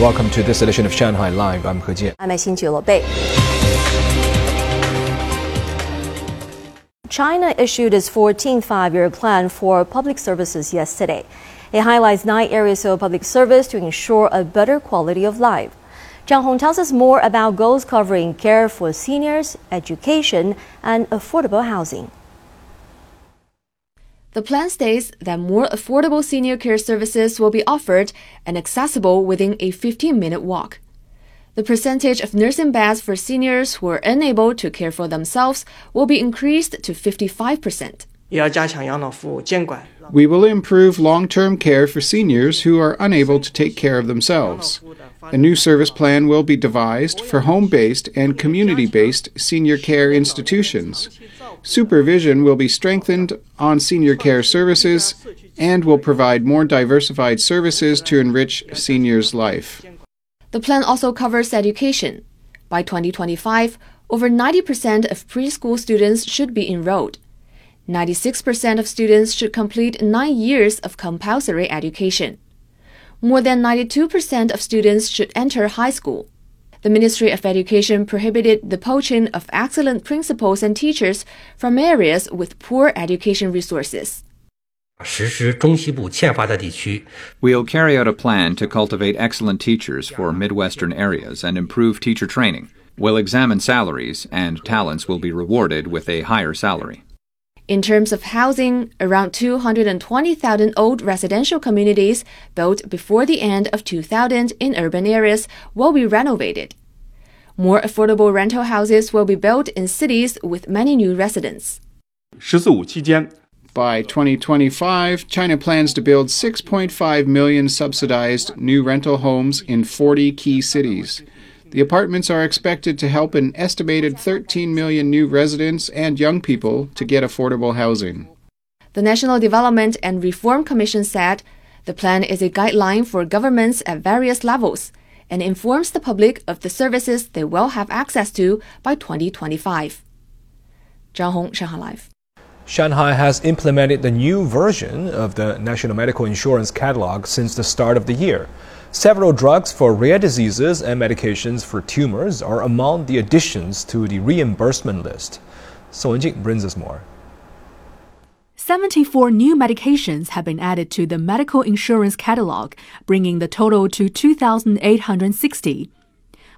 Welcome to this edition of Shanghai Live. I'm He Jian. I'm Xin Bei. China issued its 14th five-year plan for public services yesterday. It highlights nine areas of public service to ensure a better quality of life. Zhang Hong tells us more about goals covering care for seniors, education, and affordable housing. The plan states that more affordable senior care services will be offered and accessible within a 15 minute walk. The percentage of nursing beds for seniors who are unable to care for themselves will be increased to 55%. We will improve long term care for seniors who are unable to take care of themselves. A new service plan will be devised for home based and community based senior care institutions. Supervision will be strengthened on senior care services and will provide more diversified services to enrich seniors' life. The plan also covers education. By 2025, over 90% of preschool students should be enrolled. 96% of students should complete nine years of compulsory education more than 92% of students should enter high school. The Ministry of Education prohibited the poaching of excellent principals and teachers from areas with poor education resources. We'll carry out a plan to cultivate excellent teachers for Midwestern areas and improve teacher training. We'll examine salaries, and talents will be rewarded with a higher salary. In terms of housing, around 220,000 old residential communities built before the end of 2000 in urban areas will be renovated. More affordable rental houses will be built in cities with many new residents. By 2025, China plans to build 6.5 million subsidized new rental homes in 40 key cities. The apartments are expected to help an estimated 13 million new residents and young people to get affordable housing. The National Development and Reform Commission said the plan is a guideline for governments at various levels and informs the public of the services they will have access to by 2025. Zhang Hong, Shanghai Live. Shanghai has implemented the new version of the National Medical Insurance Catalog since the start of the year. Several drugs for rare diseases and medications for tumors are among the additions to the reimbursement list. Song Wenjing brings us more. 74 new medications have been added to the medical insurance catalog, bringing the total to 2,860.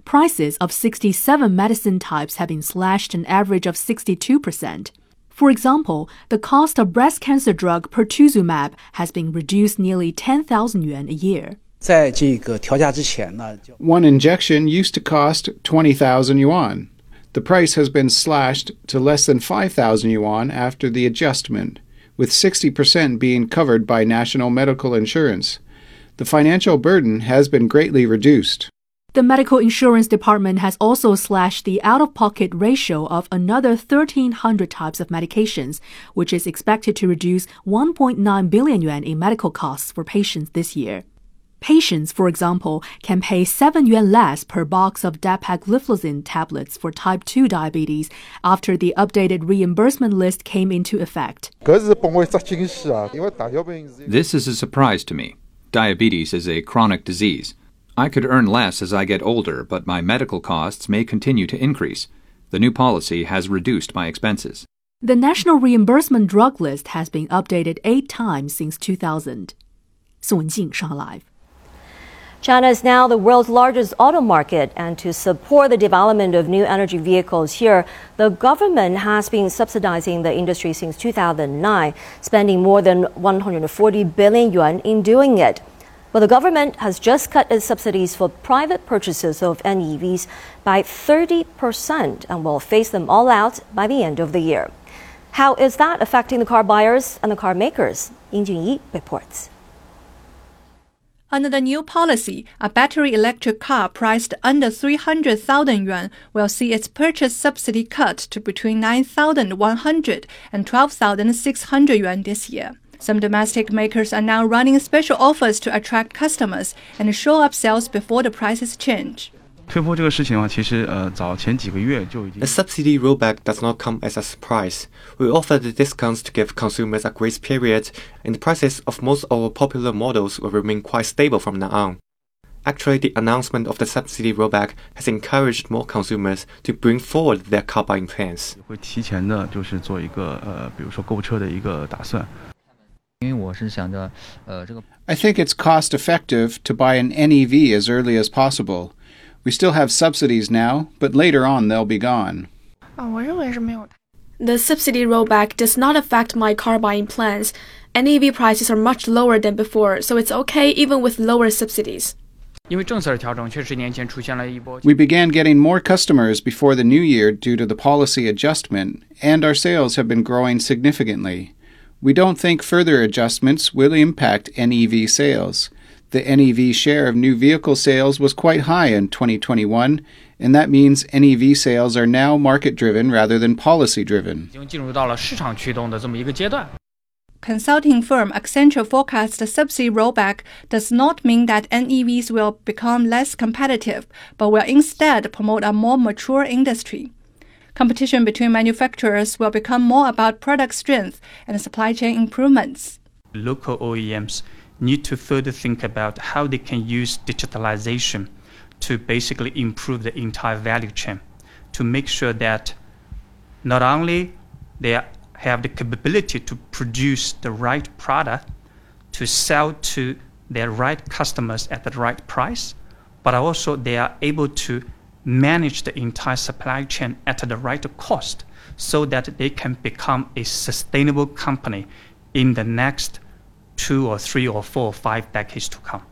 Prices of 67 medicine types have been slashed an average of 62%. For example, the cost of breast cancer drug pertuzumab has been reduced nearly 10,000 yuan a year. One injection used to cost 20,000 yuan. The price has been slashed to less than 5,000 yuan after the adjustment, with 60% being covered by national medical insurance. The financial burden has been greatly reduced. The medical insurance department has also slashed the out of pocket ratio of another 1,300 types of medications, which is expected to reduce 1.9 billion yuan in medical costs for patients this year. Patients, for example, can pay 7 yuan less per box of dapagliflozin tablets for type 2 diabetes after the updated reimbursement list came into effect. This is a surprise to me. Diabetes is a chronic disease. I could earn less as I get older, but my medical costs may continue to increase. The new policy has reduced my expenses. The National Reimbursement Drug List has been updated eight times since 2000. Song Wenjing, Shanghai Live. China is now the world's largest auto market, and to support the development of new energy vehicles here, the government has been subsidizing the industry since 2009, spending more than 140 billion yuan in doing it. But the government has just cut its subsidies for private purchases of NEVs by 30% and will phase them all out by the end of the year. How is that affecting the car buyers and the car makers? Ying Junyi reports. Under the new policy, a battery electric car priced under 300,000 yuan will see its purchase subsidy cut to between 9,100 and 12,600 yuan this year. Some domestic makers are now running special offers to attract customers and show up sales before the prices change. 退坡这个事情的话，其实呃早前几个月就已经。The subsidy rollback does not come as a surprise. We offer the discounts to give consumers a grace period, and the prices of most of our popular models will remain quite stable from now on. Actually, the announcement of the subsidy rollback has encouraged more consumers to bring forward their car buying plans. 会提前的，就是做一个呃，比如说购车的一个打算。因为我是想着，呃，这个。I think it's cost effective to buy an NEV as early as possible. We still have subsidies now, but later on they'll be gone. Oh, the subsidy rollback does not affect my car buying plans, N E V prices are much lower than before, so it's okay even with lower subsidies. We began getting more customers before the new year due to the policy adjustment, and our sales have been growing significantly. We don't think further adjustments will impact NEV sales. The NEV share of new vehicle sales was quite high in 2021, and that means NEV sales are now market driven rather than policy driven. Consulting firm Accenture forecasts the subsidy rollback does not mean that NEVs will become less competitive, but will instead promote a more mature industry. Competition between manufacturers will become more about product strength and supply chain improvements. Local OEMs need to further think about how they can use digitalization to basically improve the entire value chain to make sure that not only they have the capability to produce the right product to sell to their right customers at the right price, but also they are able to manage the entire supply chain at the right cost so that they can become a sustainable company in the next two or three or four or five decades to come.